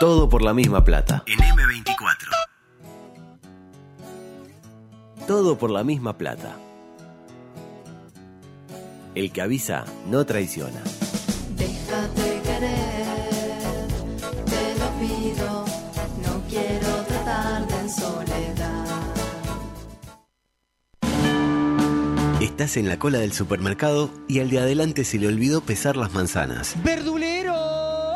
Todo por la misma plata. En M24. Todo por la misma plata. El que avisa no traiciona. Déjate querer, te lo pido, no quiero tratarte en soledad. Estás en la cola del supermercado y al de adelante se le olvidó pesar las manzanas.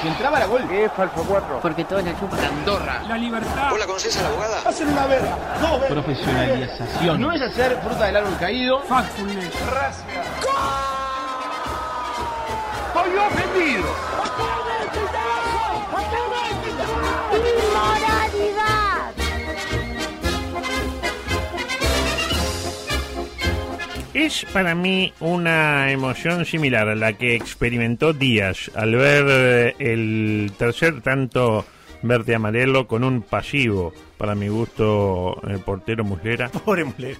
Si entraba la gol. ¿Qué es falso 4? Porque todos la chupan. Andorra. La libertad. ¿Vos la conocés a la abogada? Hacen una verga. No, Profesionalización. No es hacer fruta del árbol caído. Factfulness. Racia. Estoy ofendido. Es para mí una emoción similar a la que experimentó Díaz al ver eh, el tercer tanto verde amarelo con un pasivo, para mi gusto, el portero Muslera. Pobre Muslera.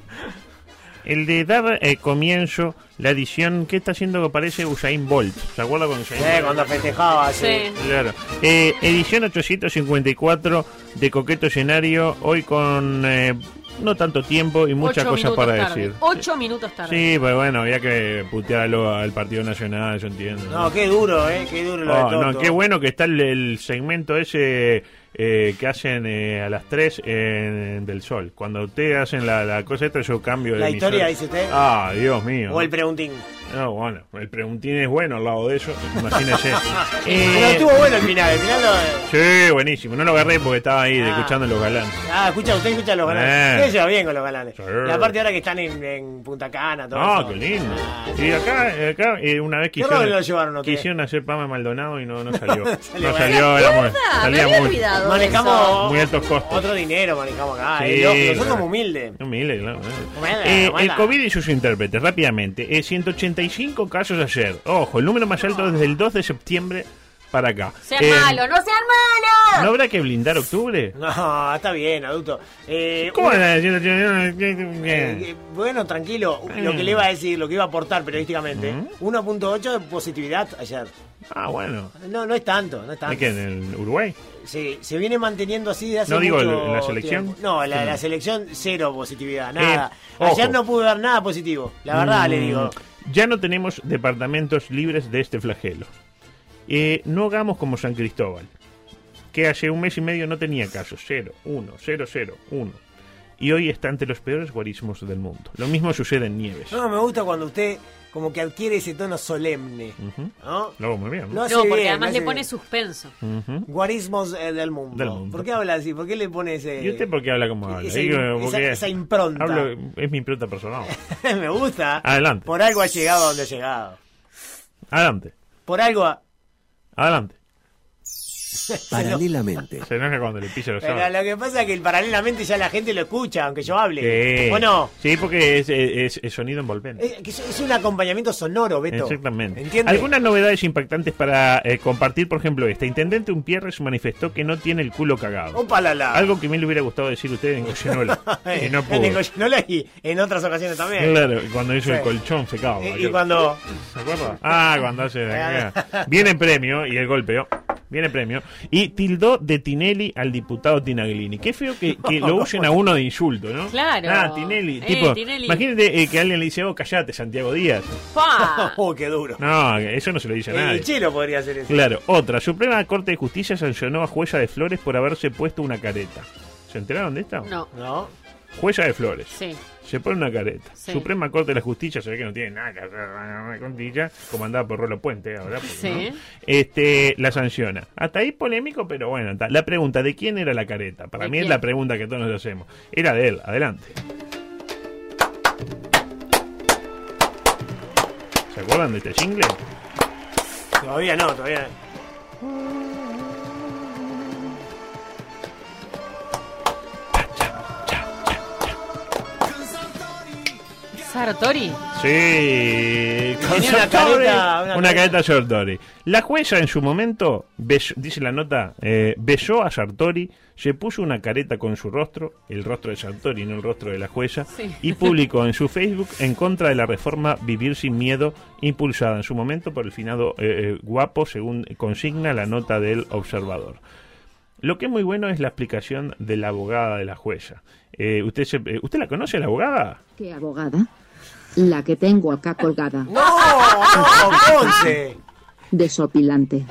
El de dar eh, comienzo la edición que está haciendo que parece Usain Bolt. ¿Se acuerda con Usain Eh, Bolt? cuando festejaba. Sí. Claro. Eh, edición 854 de Coqueto Escenario, hoy con eh, no tanto tiempo y muchas Ocho cosas para tarde. decir. Ocho minutos tarde. Sí, pero bueno, había que putearlo al Partido Nacional, yo entiendo. No, qué duro, eh, qué duro lo Oh, de no, qué bueno que está el, el segmento ese eh, que hacen eh, a las 3 en- del Sol. Cuando ustedes hacen la, la cosa esta, yo cambio de La historia, dice usted. Ah, Dios mío. O el preguntín. No, bueno, el preguntín es bueno al lado de eso, imagínese. Eh, Pero estuvo bueno el final, el. Sí, buenísimo. No lo agarré porque estaba ahí ah. escuchando los galanes. Ah, escucha, usted escucha los eh. galanes. Usted eh. lleva bien con los galanes. Sí. Y aparte ahora que están en, Punta Cana, todo Ah, qué lindo. Ah, y acá, acá eh, una vez quisieron, quisieron hacer Pama Maldonado y no, no salió. No salió, éramos, salía muy, manejamos muy altos costos. Otro dinero manejamos acá. Eh, sí, loco, nosotros claro. somos humildes. Humildes, claro. El COVID y sus intérpretes, rápidamente. 180 75 casos ayer. Ojo, el número más alto desde el 2 de septiembre para acá. Sean eh, malo, no sean malos. ¿No habrá que blindar octubre? No, está bien, adulto. Eh, ¿Cómo una, eh, eh, Bueno, tranquilo. Lo que le iba a decir, lo que iba a aportar periodísticamente. 1.8 de positividad ayer. Ah, bueno. No, no es tanto, no es tanto. ¿Es que en el Uruguay? Sí, se viene manteniendo así de hace No digo en la selección. No, la, selección cero positividad, eh, nada. ayer no pude ver nada positivo, la verdad le mm. digo. Ya no tenemos departamentos libres de este flagelo. Eh, no hagamos como San Cristóbal, que hace un mes y medio no tenía casos. Cero, uno, cero, cero, uno. Y hoy está ante los peores guarismos del mundo. Lo mismo sucede en Nieves. No, me gusta cuando usted como que adquiere ese tono solemne, Ujú. ¿no? Lo hago muy bien. ¿no? No, porque bien, además le pone bien. suspenso. Ujú. Guarismos eh, del, mundo. Del mundo. ¿Por qué habla así? ¿Por qué le pone ese...? ¿Y usted por qué habla como habla? esa, Digo, esa- esa impronta. hablo- es mi impronta personal. me gusta. Adelante. Por algo ha llegado a donde ha llegado. Adelante, Por algo ha... adelante. Paralelamente. Se enoja cuando le pisa los Pero sábados. lo que pasa es que paralelamente ya la gente lo escucha, aunque yo hable. Sí. ¿O no? Sí, porque es, es- es sonido envolvente. Es, que es- un acompañamiento sonoro, Beto. Exactamente. ¿Entiendes? Algunas novedades impactantes para eh, compartir, por ejemplo, esta. Intendente Umpierres manifestó que no tiene el culo cagado. Opa la la. Algo que a mí le hubiera gustado decir a usted en Goyenola. y no pudo. En Goyenola y en otras ocasiones también. Claro, cuando hizo Sí. el colchón fecado. Y- cuando... ¿Se acuerda? Ah, cuando hace. Viene premio y el golpeo. Viene premio. Y tildó de Tinelli al diputado Tinaglini. Qué feo que, que lo usen a uno de insulto, ¿no? Claro. Ah, Tinelli. Eh, tipo, Tinelli. imagínate eh, que alguien le dice, oh, callate, Santiago Díaz. ¡Pah! Oh, qué duro. No, eso no se lo dice a El nadie. chelo podría hacer eso. Claro, otra. Suprema Corte de Justicia sancionó a Jueza de Flores por haberse puesto una careta. ¿Se enteraron de esta? No, ¿No? Jueza de Flores. sí. Se pone una careta. Sí. Suprema Corte de la Justicia se ve que no tiene nada que hacer con Tilla, comandada por Rolo Puente ahora. porque, Sí. ¿no? Este, la sanciona. Hasta ahí polémico, pero bueno. ta. La pregunta, ¿de quién era la careta? Para ¿De mí es la pregunta que todos nos hacemos. Era de él. Adelante. ¿Se acuerdan de este jingle? Todavía no, todavía no. Sartori. Sí, con Tenía una Sartori, careta, una una careta. careta Sartori. La jueza en su momento, besó- dice la nota, eh, besó a Sartori, se puso una careta con su rostro, el rostro de Sartori, no el rostro de la jueza, Sí. y publicó en su Facebook en contra de la reforma Vivir sin Miedo, impulsada en su momento por el finado eh, eh, guapo, según consigna la nota del observador. Lo que es muy bueno es la explicación de la abogada de la jueza. Eh, ¿usted, se- eh, ¿Usted la conoce, la abogada? ¿Qué abogada? La que tengo acá colgada. ¡No! ¡No! ¡Conce! Desopilante.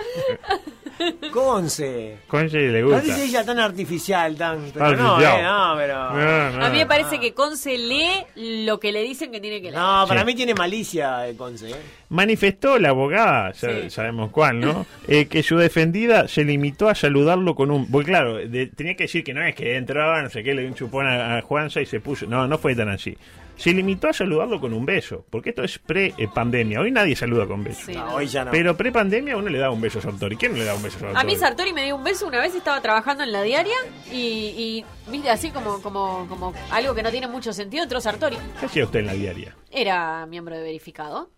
¡Conce! Conche le No gusta. dice ella tan artificial, tan. Pero no, eh, no, pero. No, no. A mí me parece que Conce lee lo que le dicen que tiene que leer. No, para Sí. mí tiene malicia el Conce. ¿eh? Manifestó la abogada, ya Sí. sabemos cuál, ¿no? Eh, que su defendida se limitó a saludarlo con un. Porque claro, de- tenía que decir que no es que entraba, no sé qué, le dio un chupón a, a Juanza y se puso. No, no fue tan así. Se limitó a saludarlo con un beso, porque esto es pre-pandemia. Hoy nadie saluda con beso. Sí, No, hoy ya no. Pero pre-pandemia uno le da un beso a Sartori. ¿Quién no le da un beso a Sartori? A mí Sartori me dio un beso una vez estaba trabajando en la diaria y, y, viste así como, como, como algo que no tiene mucho sentido entró Sartori. ¿Qué hacía usted en la diaria? Era miembro de verificado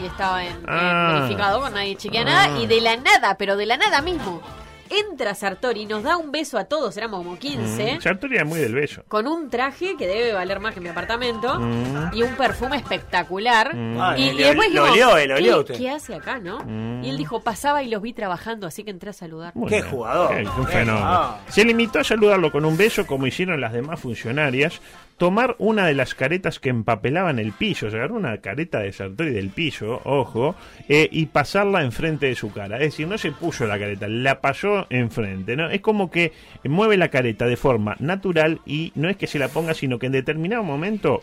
y estaba en, en Ah. verificado con nadie chequea nada y de la nada, pero de la nada mismo, entra Sartori y nos da un beso a todos, éramos como 15. Mm, Sartori era muy del beso. Con un traje que debe valer más que mi apartamento Mm. y un perfume espectacular. Ah, y, lo- y después lo dijimos, olió, eh, lo ¿qué, olió usted. qué hace acá, no? Mm. Y él dijo, pasaba y los vi trabajando, así que entré a saludar. Qué bien. jugador. Eh, un Qué fenómeno. jugador. Se limitó a saludarlo con un beso, como hicieron las demás funcionarias, tomar una de las caretas que empapelaban el piso, agarró una careta de Sartori del piso, ojo, eh, y pasarla enfrente de su cara. Es decir, no se puso la careta, la pasó enfrente, ¿no? Es como que mueve la careta de forma natural y no es que se la ponga, sino que en determinado momento,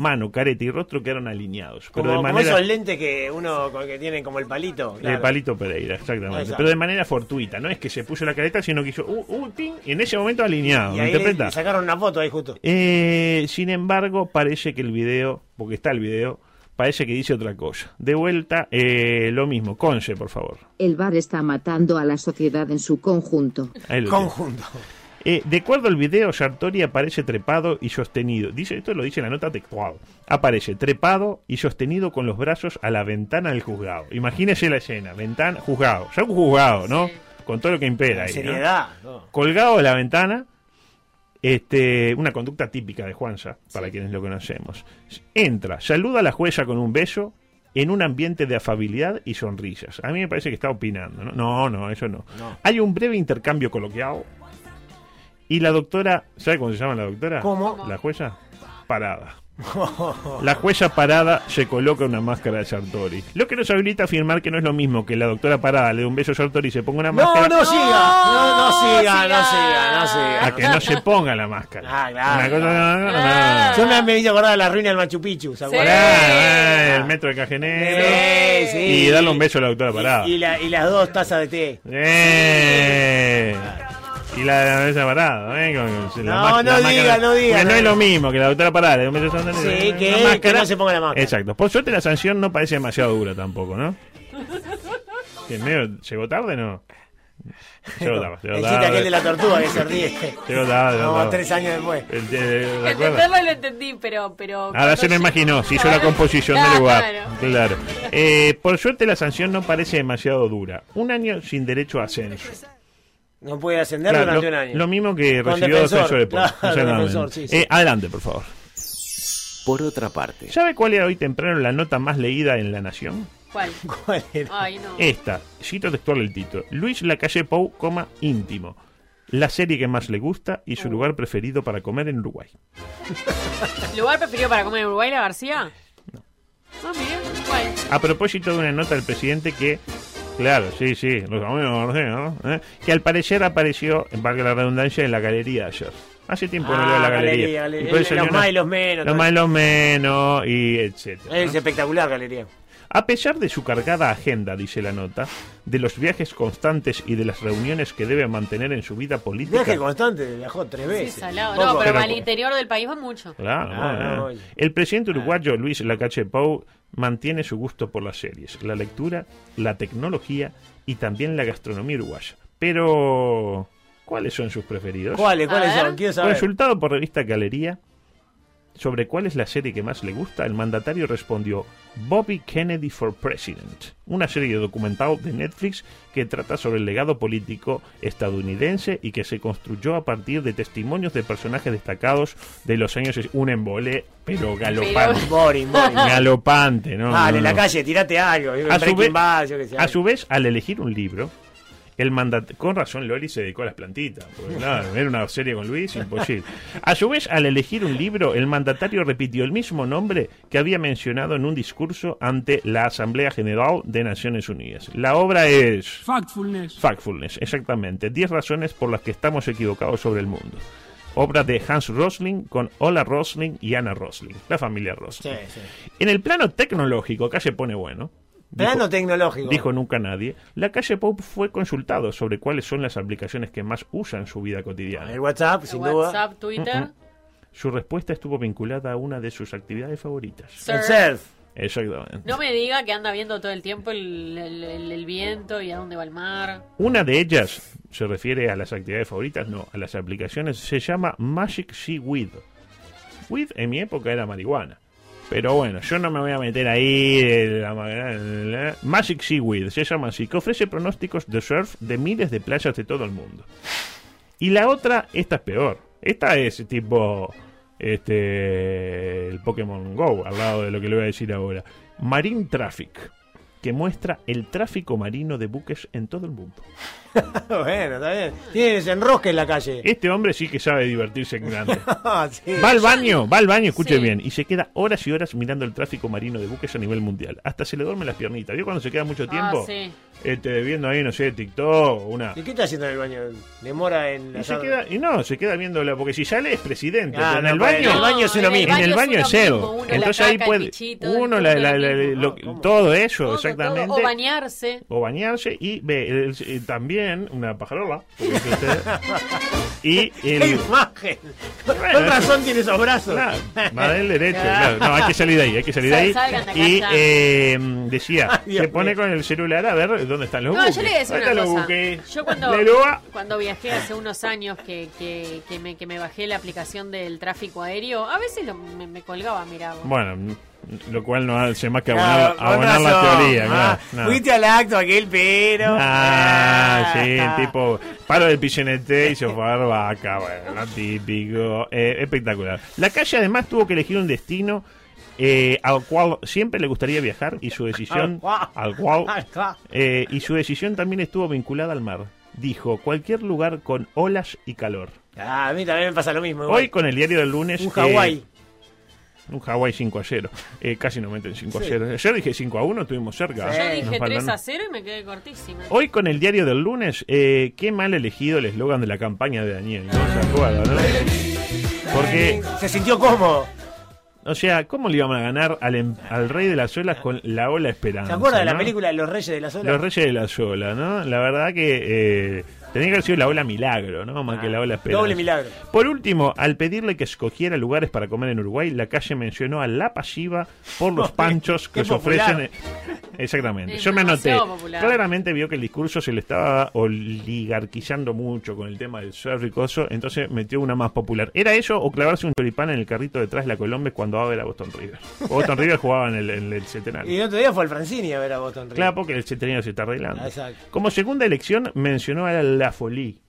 mano, careta y rostro quedaron alineados. Pero Como, de como manera... esos lentes que uno que tiene como el palito. De claro. Palito Pereira, exactamente. Exacto. Pero de manera fortuita, no es que se puso la careta, sino que hizo uh, uh, ping, y en ese momento alineado. Y ¿me ahí le, interpreta? le sacaron una foto ahí justo. Eh, sin embargo, parece que el video, porque está el video, parece que dice otra cosa. De vuelta, eh, lo mismo. Conce, por favor. El bar está matando a la sociedad en su conjunto. Tiene. Eh, de acuerdo al video, Sartori aparece trepado y sostenido. Dice, esto lo dice la nota textual. Aparece trepado y sostenido con los brazos a la ventana del juzgado. Imagínese la escena. Ventana, juzgado. Ya un juzgado, ¿no? Sí. Con todo lo que impera ahí. Seriedad. ¿no? colgado de la ventana, este, una conducta típica de Juanza, para Sí. quienes lo conocemos. Entra, saluda a la jueza con un beso en un ambiente de afabilidad y sonrisas. A mí me parece que está opinando, ¿no? No, no, eso no. No. Hay un breve intercambio coloquial y la doctora, ¿sabe cómo se llama la doctora? ¿Cómo? La jueza parada. La jueza parada se coloca una máscara de Sartori. Lo que nos habilita a afirmar que no es lo mismo que la doctora parada le dé un beso a Sartori y se ponga una No, máscara. no siga. No, no siga, no siga. siga, no siga. a que no se ponga la máscara. Ah, claro. Una cosa no, no, no. Yo me, me hice acordar de la ruina del Machu Picchu, ¿se acuerdan? Eh, el metro de Cajenero. Sí, sí. Y darle un beso a la doctora parada. Y, y la- y las dos tazas de té. Eh. Y la de la mesa parada, ¿eh? Con- con la No, no la diga, no diga, Porque no no. es lo mismo que la doctora parada. un beso Sí, que- máscara. que no se ponga la máscara. Exacto. Por suerte la sanción no parece demasiado dura tampoco, ¿no? Que medio, ¿Llegó tarde no? Llegó tarde. Llegó El chiste aquel de la tortuga que se ríe. Llegó tarde. llegó No, tres años después. El- lo entendí, pero... pero Ahora se me cuando- imaginó, se hizo la composición del Claro. lugar. Claro. Eh, por suerte la sanción no parece demasiado dura. Un año sin derecho a ascenso. No puede ascender Claro, durante lo, un año. lo mismo que Con recibió defensor, Defensor de Pueblo. claro, Exactamente. defensor, sí, sí. Eh, adelante, por favor. Por otra parte, ¿Sabe cuál era hoy temprano la nota más leída en La Nación? ¿Cuál? ¿Cuál era? Ay, no. Esta, cito textual el título. Luis Lacalle Pou, coma, íntimo. La serie que más le gusta y su Oh. lugar preferido para comer en Uruguay. ¿Lugar preferido para comer en Uruguay, la García? No. Ah, mira, ¿cuál? A propósito de una nota del presidente que, claro, sí, sí, los amigos, no sé, ¿no? ¿Eh? Que al parecer apareció, en valga la redundancia, en la galería de ayer. Hace tiempo no Ah, leo la galería, galería. galería. Los más y los menos, Los más y los menos, y etcétera. Es espectacular, galería. A pesar de su cargada agenda, dice la nota, de los viajes constantes y de las reuniones que debe mantener en su vida política. Viaje constante, viajó tres veces. No, pero Pero- al interior del país va mucho. Claro, Ah, bueno, no, eh. El presidente uruguayo Luis Lacalle Pou mantiene su gusto por las series, la lectura, la tecnología y también la gastronomía uruguaya. Pero, ¿cuáles son sus preferidos? ¿Cuáles? ¿Cuáles son? Quiero saber. Consultado por revista Galería, sobre cuál es la serie que más le gusta, el mandatario respondió Bobby Kennedy for President, una serie documental de Netflix que trata sobre el legado político estadounidense y que se construyó a partir de testimonios de personajes destacados de los años un embole, pero galopante. Boring, boring. Galopante, ¿no? Dale, no, en la no. calle, tirate algo. A su, Breaking vez, Bad, yo qué sé. a su vez, al elegir un libro, el mandat con razón Loli se dedicó a las plantitas, porque claro, era una serie con Luis, imposible. A su vez, al elegir un libro, el mandatario repitió el mismo nombre que había mencionado en un discurso ante la Asamblea General de Naciones Unidas. La obra es Factfulness. Factfulness, exactamente. 10 razones por las que estamos equivocados sobre el mundo. Obra de Hans Rosling con Ola Rosling y Anna Rosling, la familia Rosling. Sí, sí. En el plano tecnológico, acá se pone bueno. Plano Dijo- tecnológico. Dijo nunca nadie. La calle Pop fue consultado sobre cuáles son las aplicaciones que más usa en su vida cotidiana. El WhatsApp, sin duda. WhatsApp, Twitter. Su respuesta estuvo vinculada a una de sus actividades favoritas. Sir. El surf. Exactamente. No me diga que anda viendo todo el tiempo el, el- el- el viento y a dónde va el mar. Una de ellas se refiere a las actividades favoritas, no, a las aplicaciones. Se llama Magic Sea Weed. Weed en mi época era marihuana. Pero bueno, yo no me voy a meter ahí. de la ma- Magic Sea Weed se llama así, que ofrece pronósticos de surf de miles de playas de todo el mundo. Y la otra, esta es peor. Esta es tipo este el Pokémon Go, al lado de lo que le voy a decir ahora. Marine Traffic, que muestra el tráfico marino de buques en todo el mundo. bueno, está bien. Tiene desenrosque en la calle. Este hombre sí que sabe divertirse en grande. Ah, sí. Va al baño, va al baño, escuche Sí. bien, y se queda horas y horas mirando el tráfico marino de buques a nivel mundial. Hasta se le duermen las piernitas. ¿Vio cuando se queda mucho tiempo? Ah, sí. Este, viendo ahí, no sé, TikTok, una... ¿Y qué está haciendo en el baño? ¿Demora en Y se hacer- queda, y no, se queda viéndola, porque si sale es presidente. Ah, pero en el baño, en el baño es uno mismo. en el baño es la Entonces ahí puede, uno la- la- la- todo eso, Todo, exactamente. todo. O bañarse. o bañarse y ve el- el- también una pajarola porque es usted, y ¡Qué el imagen! Bueno, Con razón tiene esos brazos. Claro, va del derecho, claro. No, hay que salir de ahí, hay que salir de ahí. Salgan de Y eh, decía, se pone mío. con el celular a ver dónde están los No, buques. yo le voy a decir ¿Dónde una están los cosa. buques? Yo cuando, cuando viajé hace unos años que, que, que me, que me bajé la aplicación del tráfico aéreo, a veces lo- me, me colgaba, mirá. vos. Bueno, lo cual no hace más que abonar, abonar la teoría. Ah, claro, no. Fuiste al acto aquel, pero. Ah, sí, tipo, paro del pichonete y se fue a dar vaca, bueno, típico, eh, espectacular. La calle además tuvo que elegir un destino eh, al cual siempre le gustaría viajar y su decisión, al cual, eh, y su decisión también estuvo vinculada al mar. Dijo, cualquier lugar con olas y calor. Ah, a mí también me pasa lo mismo. Hoy igual. con el diario del lunes... Un eh, Hawái. un Hawái 5 a 0. Eh, casi no meten 5 a Sí. 0. Ayer dije 5 a 1, estuvimos cerca. Sí. Yo dije Nos 3 faltan- a 0 y me quedé cortísima. Hoy con el diario del lunes, eh, qué mal elegido el eslogan de la campaña de Daniel, ¿no? ¿Se acuerdan, no? Porque, Se sintió cómodo. O sea, ¿cómo le iban a ganar al, em- al rey de las olas con la ola esperanza? ¿Se acuerda de la película Los Reyes de la Sola? Los reyes de la ola, ¿no? La verdad que eh, tenía que haber sido la ola milagro, ¿no? Más que la ola esperanza. Doble milagro. Por último, al pedirle que escogiera lugares para comer en Uruguay, la calle mencionó a La Pasiva por los panchos que se ofrecen. Exactamente. Yo me anoté. popular. Claramente vio que el discurso se le estaba oligarquizando mucho con el tema del surf y coso, entonces metió una más popular. ¿Era eso o clavarse un choripán en el carrito detrás de la Colombia cuando va a ver a Boston River? Boston River jugaba en el, en el centenario. Y el otro día fue al Francini a ver a Boston River. Claro, porque el centenario se está arreglando. Ah, exacto. Como segunda elección mencionó a La Folie,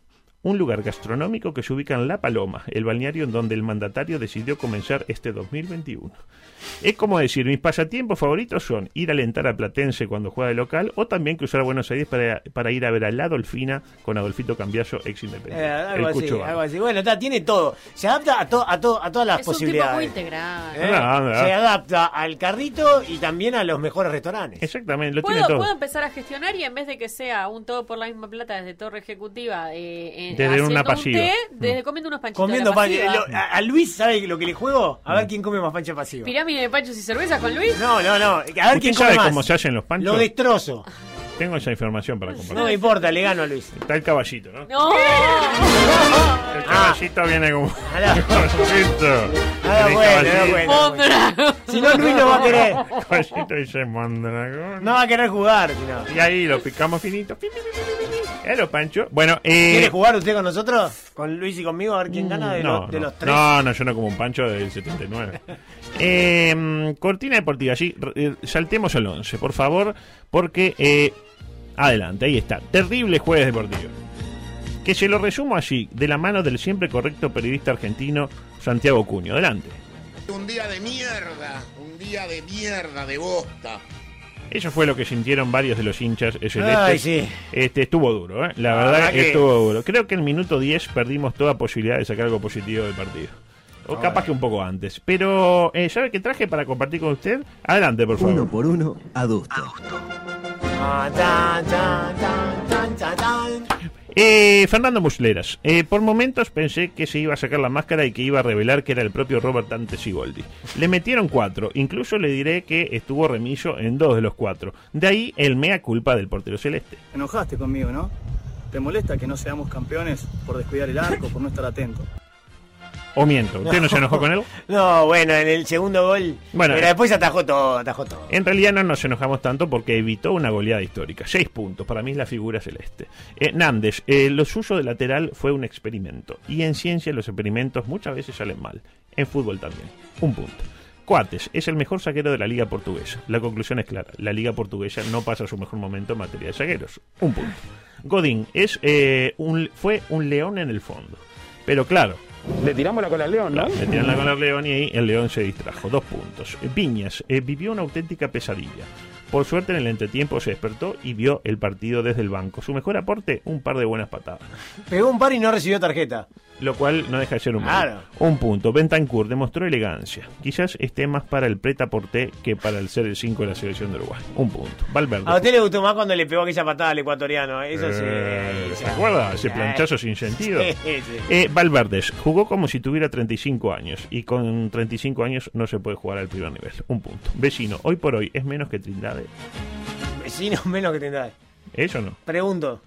un lugar gastronómico que se ubica en La Paloma, el balneario en donde el mandatario decidió comenzar este 2021. Es como decir, mis pasatiempos favoritos son ir a alentar a Platense cuando juega de local o también cruzar a Buenos Aires para, para ir a ver a La Dolfina con Adolfito Cambiaso, ex Eh, independiente. algo, el así, algo. Bueno, está, tiene todo. Se adapta a, to- a, to- a todas las es un tipo posibilidades. muy integral. ¿Eh? Ah, ah. Se adapta al carrito y también a los mejores restaurantes. Exactamente, lo tiene ¿Puedo, todo. puedo empezar a gestionar y en vez de que sea un todo por la misma plata desde torre ejecutiva, eh, eh, Desde haciendo una un pasiva. té, Mm. desde comiendo unos panchitos. Comiendo de la pan. pasiva. lo- a, a Luis, ¿sabe lo que le juego? Mm. A ver quién come más pancha pasiva. Pirámide de panchos y cerveza con Luis. No, no, no. A ver ¿Usted quién sabe come más. cómo se hacen los panchos? Lo destrozo. Tengo esa información para No me compartir. importa, le gano a Luis. Está el caballito, ¿no? No. El caballito viene como. Ahora- El bueno, bueno. Mondragón. Si no, Luis no va a querer. Caballito dice Mondragón. No va a querer jugar, si no. Y ahí lo picamos finito. Claro, Pancho. Bueno, ¿Quiere eh. jugar usted con nosotros? ¿Con Luis y conmigo? A ver quién gana de, No, los, de no. los tres. no, no, yo no como un pancho del 79. Eh, mm, cortina deportiva, sí. r- eh, saltemos al 11, por favor, porque... eh, adelante, ahí está. Terrible jueves deportivo. Que se lo resumo así, de la mano del siempre correcto periodista argentino Santiago Cuño. Adelante. Un día de mierda, un día de mierda, de bosta. Eso fue lo que sintieron varios de los hinchas celestes. Ay, sí. Este, estuvo duro, ¿eh? La verdad que estuvo duro. Creo que en el minuto 10 perdimos toda posibilidad de sacar algo positivo del partido. O capaz que un poco antes. Pero, eh, ¿sabe qué traje para compartir con usted? Adelante, por favor. Uno por uno, adusto. Ah, Eh, Fernando Musleras. Eh, por momentos pensé que se iba a sacar la máscara y que iba a revelar que era el propio Robert Dante Sigoldi. Le metieron cuatro. Incluso le diré que estuvo remiso en dos de los cuatro. De ahí el mea culpa del portero celeste. Te enojaste conmigo, ¿no? ¿Te molesta que no seamos campeones por descuidar el arco, por no estar atento? O miento, ¿usted no, se enojó con él? No, bueno, en el segundo gol. Bueno, pero eh. después atajó todo, atajó todo. En realidad no nos enojamos tanto porque evitó una goleada histórica. Seis puntos, para mí es la figura celeste. Eh, Nández, eh, lo suyo de lateral fue un experimento. Y en ciencia los experimentos muchas veces salen mal. En fútbol también. Un punto. Coates es el mejor zaguero de la liga portuguesa. La conclusión es clara. La liga portuguesa no pasa su mejor momento en materia de zagueros. Un punto. Godín es, eh, un, fue un león en el fondo. Pero claro, Le tiramos la cola al león, ¿no? le tiran la cola al león y ahí el león se distrajo. Dos puntos. Viñas eh, vivió una auténtica pesadilla. Por suerte en el entretiempo se despertó y vio el partido desde el banco. Su mejor aporte, un par de buenas patadas. Pegó un par y no recibió tarjeta. Lo cual no deja de ser un Claro. Un punto. Bentancur demostró elegancia. Quizás esté más para el preta porté que para el ser el 5 de la selección de Uruguay. Un punto. Valverde. A usted le gustó más cuando le pegó aquella patada al ecuatoriano. Eso sí. Eh, o ¿Se acuerda? Ese eh, planchazo sin sentido. Sí, sí. Eh, Valverdes jugó como si tuviera 35 años y con 35 años no se puede jugar al primer nivel. Un punto. Vecino, hoy por hoy es menos que Trindade. Vecino menos que tendrá. ¿Eso no? Pregunto.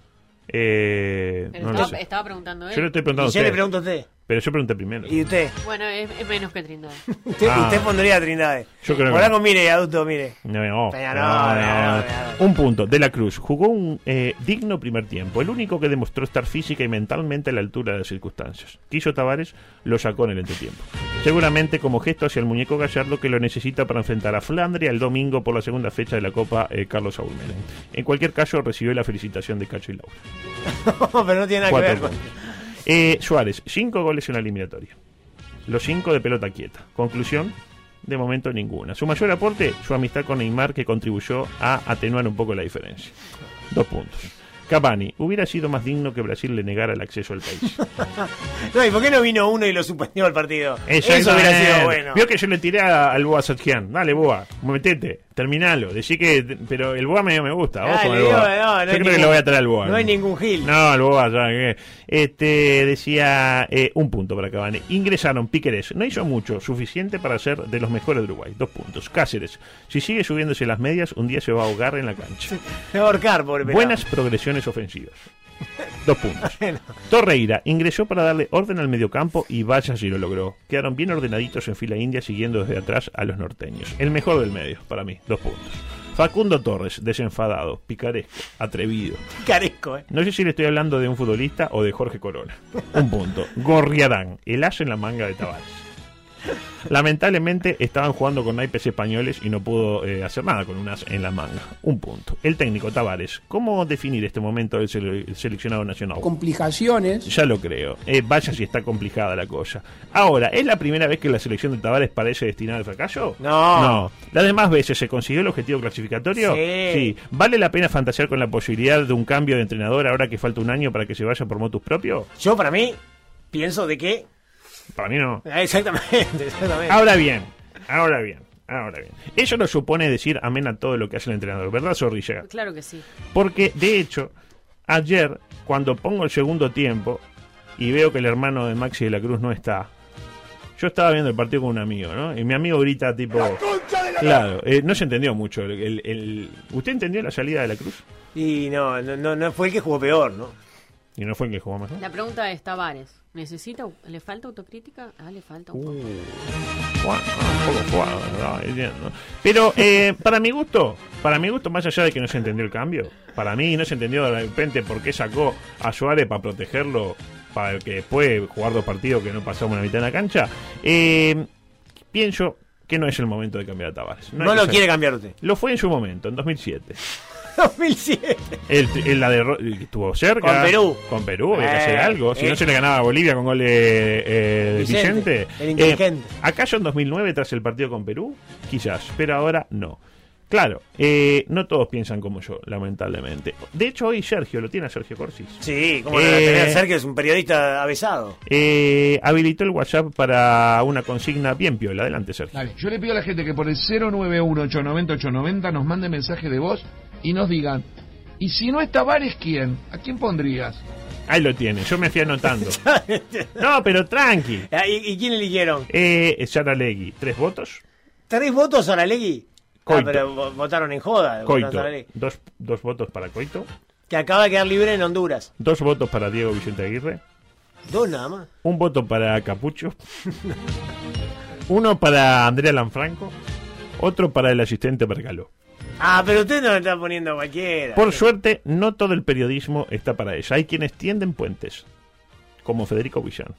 Eh, no estaba, estaba preguntando Yo le él. estoy preguntando a yo le usted, pregunto a usted. Pero yo pregunté primero. ¿Y usted? Bueno, es, es menos que Trindade. Usted, Ah. usted pondría a Trindade. Yo creo que Polaco, no. mire, adulto, mire. No, no. Un punto. De la Cruz jugó un eh, digno primer tiempo, el único que demostró estar física y mentalmente a la altura de las circunstancias. Quiso Tavares, lo sacó en el entretiempo. Seguramente como gesto hacia el muñeco Gallardo que lo necesita para enfrentar a Flandria el domingo por la segunda fecha de la Copa eh, Carlos Saúl Menem. En cualquier caso, recibió la felicitación de Cacho y Laura. pero no tiene nada que ver con. Eh, Suárez, cinco goles en la eliminatoria. Los cinco de pelota quieta. Conclusión, de momento ninguna. Su mayor aporte, su amistad con Neymar, que contribuyó a atenuar un poco la diferencia. Dos puntos. Cavani, hubiera sido más digno que Brasil le negara el acceso al país. No, ¿y por qué no vino uno y lo suspendió al partido? Eso hubiera sido bueno. Vio que yo le tiré a- al Boa Satjian. Dale, Boa, metete, terminalo. Decí que. Pero el Boa medio me gusta. Dale, el Boa. no, no yo creo que lo voy a traer al Boa. No hay ningún gil. No, el Boa, ya que. Este, decía eh, un punto para Cavani. Ingresaron Piquerés. No hizo mucho, suficiente para ser de los mejores de Uruguay. Dos puntos. Cáceres. Si sigue subiéndose las medias, un día se va a ahogar en la cancha. Se va a ahorcar, pobre. Buenas progresiones ofensivas. Dos puntos. Torreira ingresó para darle orden al mediocampo y vaya si lo logró. Quedaron bien ordenaditos en fila india siguiendo desde atrás a los norteños. El mejor del medio, para mí. Dos puntos. Facundo Torres, desenfadado, picaresco, atrevido. Caresco, eh. No sé si le estoy hablando de un futbolista o de Jorge Corona. Un punto. Gorriarán, el as en la manga de Tavares. Lamentablemente estaban jugando con naipes españoles y no pudo eh, hacer nada con un as en la manga. Un punto. El técnico Tavares, ¿cómo definir este momento del sele- seleccionado nacional? Complicaciones. Ya lo creo. Eh, vaya si está complicada la cosa. Ahora, ¿es la primera vez que la selección de Tavares parece destinada al fracaso? No. No. ¿Las demás veces se consiguió el objetivo clasificatorio? Sí. ¿Vale la pena fantasear con la posibilidad de un cambio de entrenador ahora que falta un año para que se vaya por motus propio? Yo, para mí, pienso de que. Para mí no. Ah, Exactamente, exactamente. Ahora bien, ahora bien, ahora bien. Eso no supone decir amén a todo lo que hace el entrenador, ¿verdad, Zorrilla? Claro que sí. Porque, de hecho, ayer, cuando pongo el segundo tiempo y veo que el hermano de Maxi de la Cruz no está, yo estaba viendo el partido con un amigo, ¿no? Y mi amigo grita tipo... Claro, eh, no se entendió mucho. el- el- el- ¿Usted entendió la salida de la cruz? Y no, no, no, no fue el que jugó peor, ¿no? Y no fue el que jugó mejor. La pregunta es Tavares. ¿Necesita, ¿Le falta autocrítica? Ah, le falta un poco. Bueno, un poco. Entiendo. Pero eh, para mi gusto, para mi gusto, más allá de que no se entendió el cambio, para mí no se entendió de repente por qué sacó a Suárez para protegerlo, para que después jugar dos partidos que no pasamos una mitad en la cancha. eh, pienso que no es el momento de cambiar a Tavares. No, lo ser- quiere cambiar usted. Lo fue en su momento, en 2007. 2007. El, el- la que estuvo cerca. Con Perú. Con Perú, había que Eh, hacer algo. Si eh. no se le ganaba a Bolivia con gol de eh, Vicente, Vicente. el inteligente. Eh, ¿Acaso en 2009 tras el partido con Perú? Quizás, pero ahora no. Claro, eh, no todos piensan como yo, lamentablemente. De hecho, hoy Sergio, ¿lo tiene a Sergio Corsis? Sí, como lo va a Eh, Sergio, es un periodista avesado. Eh, habilitó el WhatsApp para una consigna bien piola. Adelante, Sergio. Dale, yo le pido a la gente que por el 091-890-890 nos mande mensaje de voz y nos digan, ¿y si no es Tavares quién? ¿A quién pondrías? Ahí lo tiene, yo me fui anotando. no, pero tranqui. Ah, ¿Y, y quién eligieron? Eh, Saralegui, ¿tres votos? ¿Tres votos a la Legui? Ah, Coito. pero vo- votaron en joda. votaron Coito, Saralegui. dos, dos votos para Coito, Que acaba de quedar libre en Honduras. dos votos para Diego Vicente Aguirre, Dos nada más. un voto para Capucho, uno para Andrea Lanfranco, otro para el asistente Bergaló. Ah, pero usted no le está poniendo a cualquiera. Por suerte, no todo el periodismo está para eso. Hay quienes tienden puentes, como Federico Villán,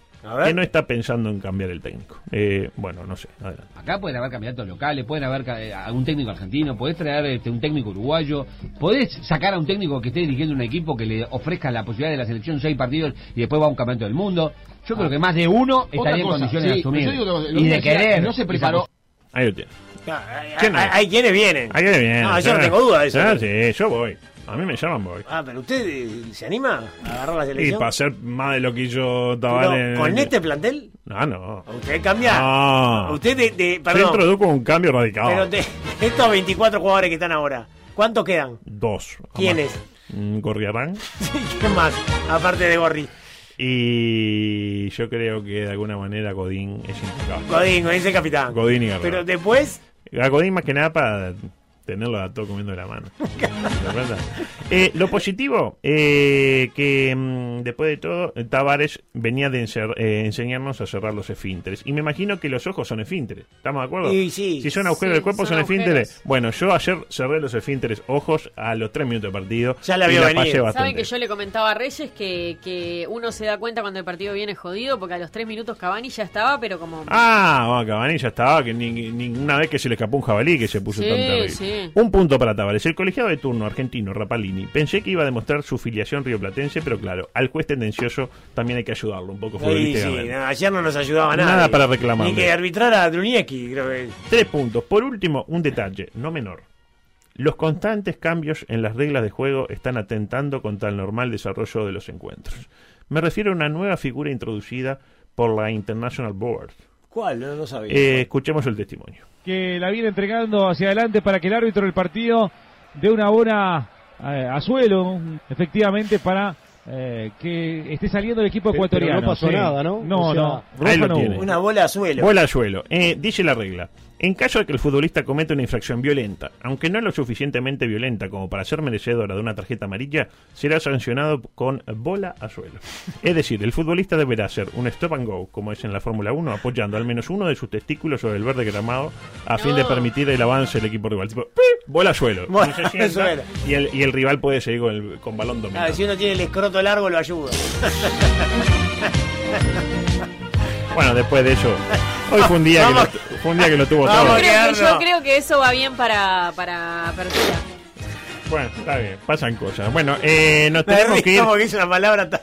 que no está pensando en cambiar el técnico. Eh, bueno, no sé, adelante. Acá pueden haber candidatos locales, pueden haber eh, algún técnico argentino, podés traer este, un técnico uruguayo, podés sacar a un técnico que esté dirigiendo un equipo que le ofrezca la posibilidad de la selección seis partidos y después va a un campeonato del mundo. Yo creo que más de uno estaría en condiciones sí, de asumir yo digo que lo y de querer. no se preparó. Ahí lo tiene. Ah, hay, ¿Quién hay- es? hay quienes vienen. Ahí viene. No, yo no tengo duda de eso. Ah, sí, yo voy. A mí me llaman, voy. Ah, pero usted eh, se anima a agarrar la Y selección. para hacer más de lo que hizo Pero, Tavares. ¿Con este plantel? No, no. Usted cambia. No. Usted de, de- Yo perdón. introduzco un cambio radical. Pero de estos 24 jugadores que están ahora, ¿cuántos quedan? Dos. ¿Quiénes? Gorriarán. ¿Quién más? Aparte de Gorri. Y yo creo que de alguna manera Godín es intocable. Godín, Godín es el capitán. Godín y Guerrero. Pero después, A más que nada para tenerlo a todo comiendo de la mano. ¿De verdad? Eh, lo positivo, eh, que mm, después de todo, Tavares venía de encer- eh, enseñarnos a cerrar los esfínteres. Y me imagino que los ojos son esfínteres. ¿Estamos de acuerdo? Sí, sí. Si son agujeros Sí, del cuerpo, son son, esfínteres. agujeros. Bueno, yo ayer cerré los esfínteres ojos a los tres minutos de partido. Ya la vio venir. Saben que yo le comentaba a Reyes que, que uno se da cuenta cuando el partido viene jodido porque a los tres minutos Cavani ya estaba, pero como... Ah, bueno, Cavani ya estaba, que ni, ninguna vez que se le escapó un jabalí que se puso Sí, tan terrible. sí. Un punto para Tavares. El colegiado de turno argentino, Rapalini, pensé que iba a demostrar su filiación rioplatense, pero claro, al juez tendencioso también hay que ayudarlo un poco sí, no, ayer no nos ayudaba nada. Nada para reclamarle. Ni que arbitrara a Druniecki, creo que. Tres puntos. Por último, un detalle, no menor. Los constantes cambios en las reglas de juego están atentando contra el normal desarrollo de los encuentros. Me refiero a una nueva figura introducida por la International Board. ¿Cuál? No, no sabía. Eh, escuchemos el testimonio. que la viene entregando hacia adelante para que el árbitro del partido dé una buena eh, a suelo, efectivamente, para eh, que esté saliendo el equipo ecuatoriano. pero no pasó sí. nada, ¿no? No, O sea, no. Ahí Roja lo no tiene. hubo. Una bola a suelo. Bola al suelo. Eh, dice la regla. En caso de que el futbolista cometa una infracción violenta, aunque no lo suficientemente violenta como para ser merecedora de una tarjeta amarilla, será sancionado con bola a suelo. Es decir, el futbolista deberá hacer un stop and go, como es en la Fórmula 1, apoyando al menos uno de sus testículos sobre el verde gramado a fin de No. permitir el avance del equipo rival. Tipo, ¡pi! bola a suelo. Bola sienta, suelo. y, el, y el rival puede seguir con, el- con balón Ah, dominado. si uno tiene el escroto largo, lo ayuda. Bueno, después de eso, hoy fue un día, que, lo, fue un día que lo tuvo todo. a Creo que- yo creo que eso va bien para, para apertura. Bueno, está bien, pasan cosas. Bueno, eh, nos Me tenemos que ir. es una palabra tan...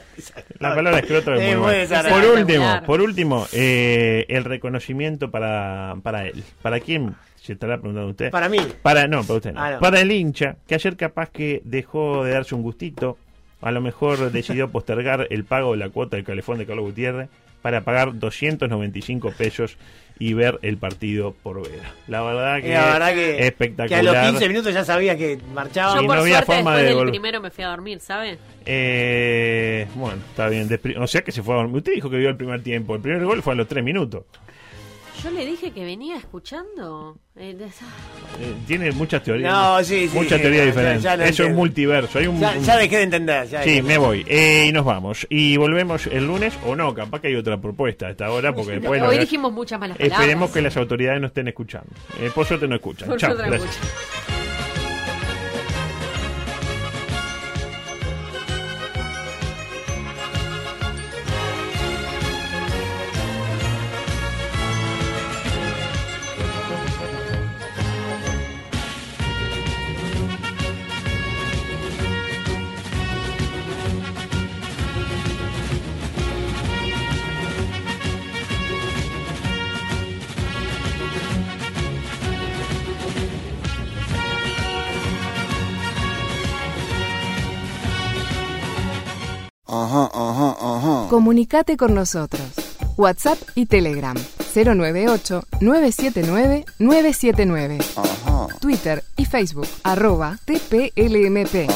La palabra escroto es Sí, muy buena. Por último, por último, eh, el reconocimiento para, para él. ¿Para quién? Se estará preguntando usted. Para mí. Para, no, para usted no. Ah, no. Para el hincha, que ayer capaz que dejó de darse un gustito, a lo mejor decidió postergar el pago de la cuota del calefón de Carlos Gutiérrez para pagar 295 pesos y ver el partido por Vera. La verdad que, La verdad que, espectacular. que a los 15 minutos ya sabía que marchaba. Yo Y por no había suerte forma después de del primero me fui a dormir, ¿sabe? Eh, bueno, está bien. despri- O sea que se fue a dormir. Usted dijo que vio el primer tiempo. El primer gol fue a los tres minutos. Yo le dije que venía escuchando. Eh, Eh, tiene muchas teorías. No, sí, sí, Muchas sí, teorías ya- diferentes. ya Eso es entiendo. multiverso. Hay un, Ya, ya dejé de entender. ya Sí, me voy. Eh, y nos vamos. Y volvemos el lunes o no, capaz que hay otra propuesta a esta hora. Porque después, Hoy dijimos muchas malas palabras. Esperemos que las autoridades no estén escuchando. Eh, por suerte no escuchan. Por Chao, suerte no gracias. Comunicate con nosotros. WhatsApp y Telegram 098-979-979. Twitter y Facebook arroba TPLMP.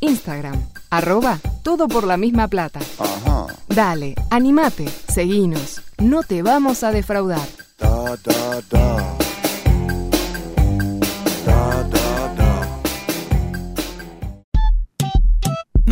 Instagram arroba todo por la misma plata. Dale, animate, seguinos. No te vamos a defraudar. Da, da, da. Da,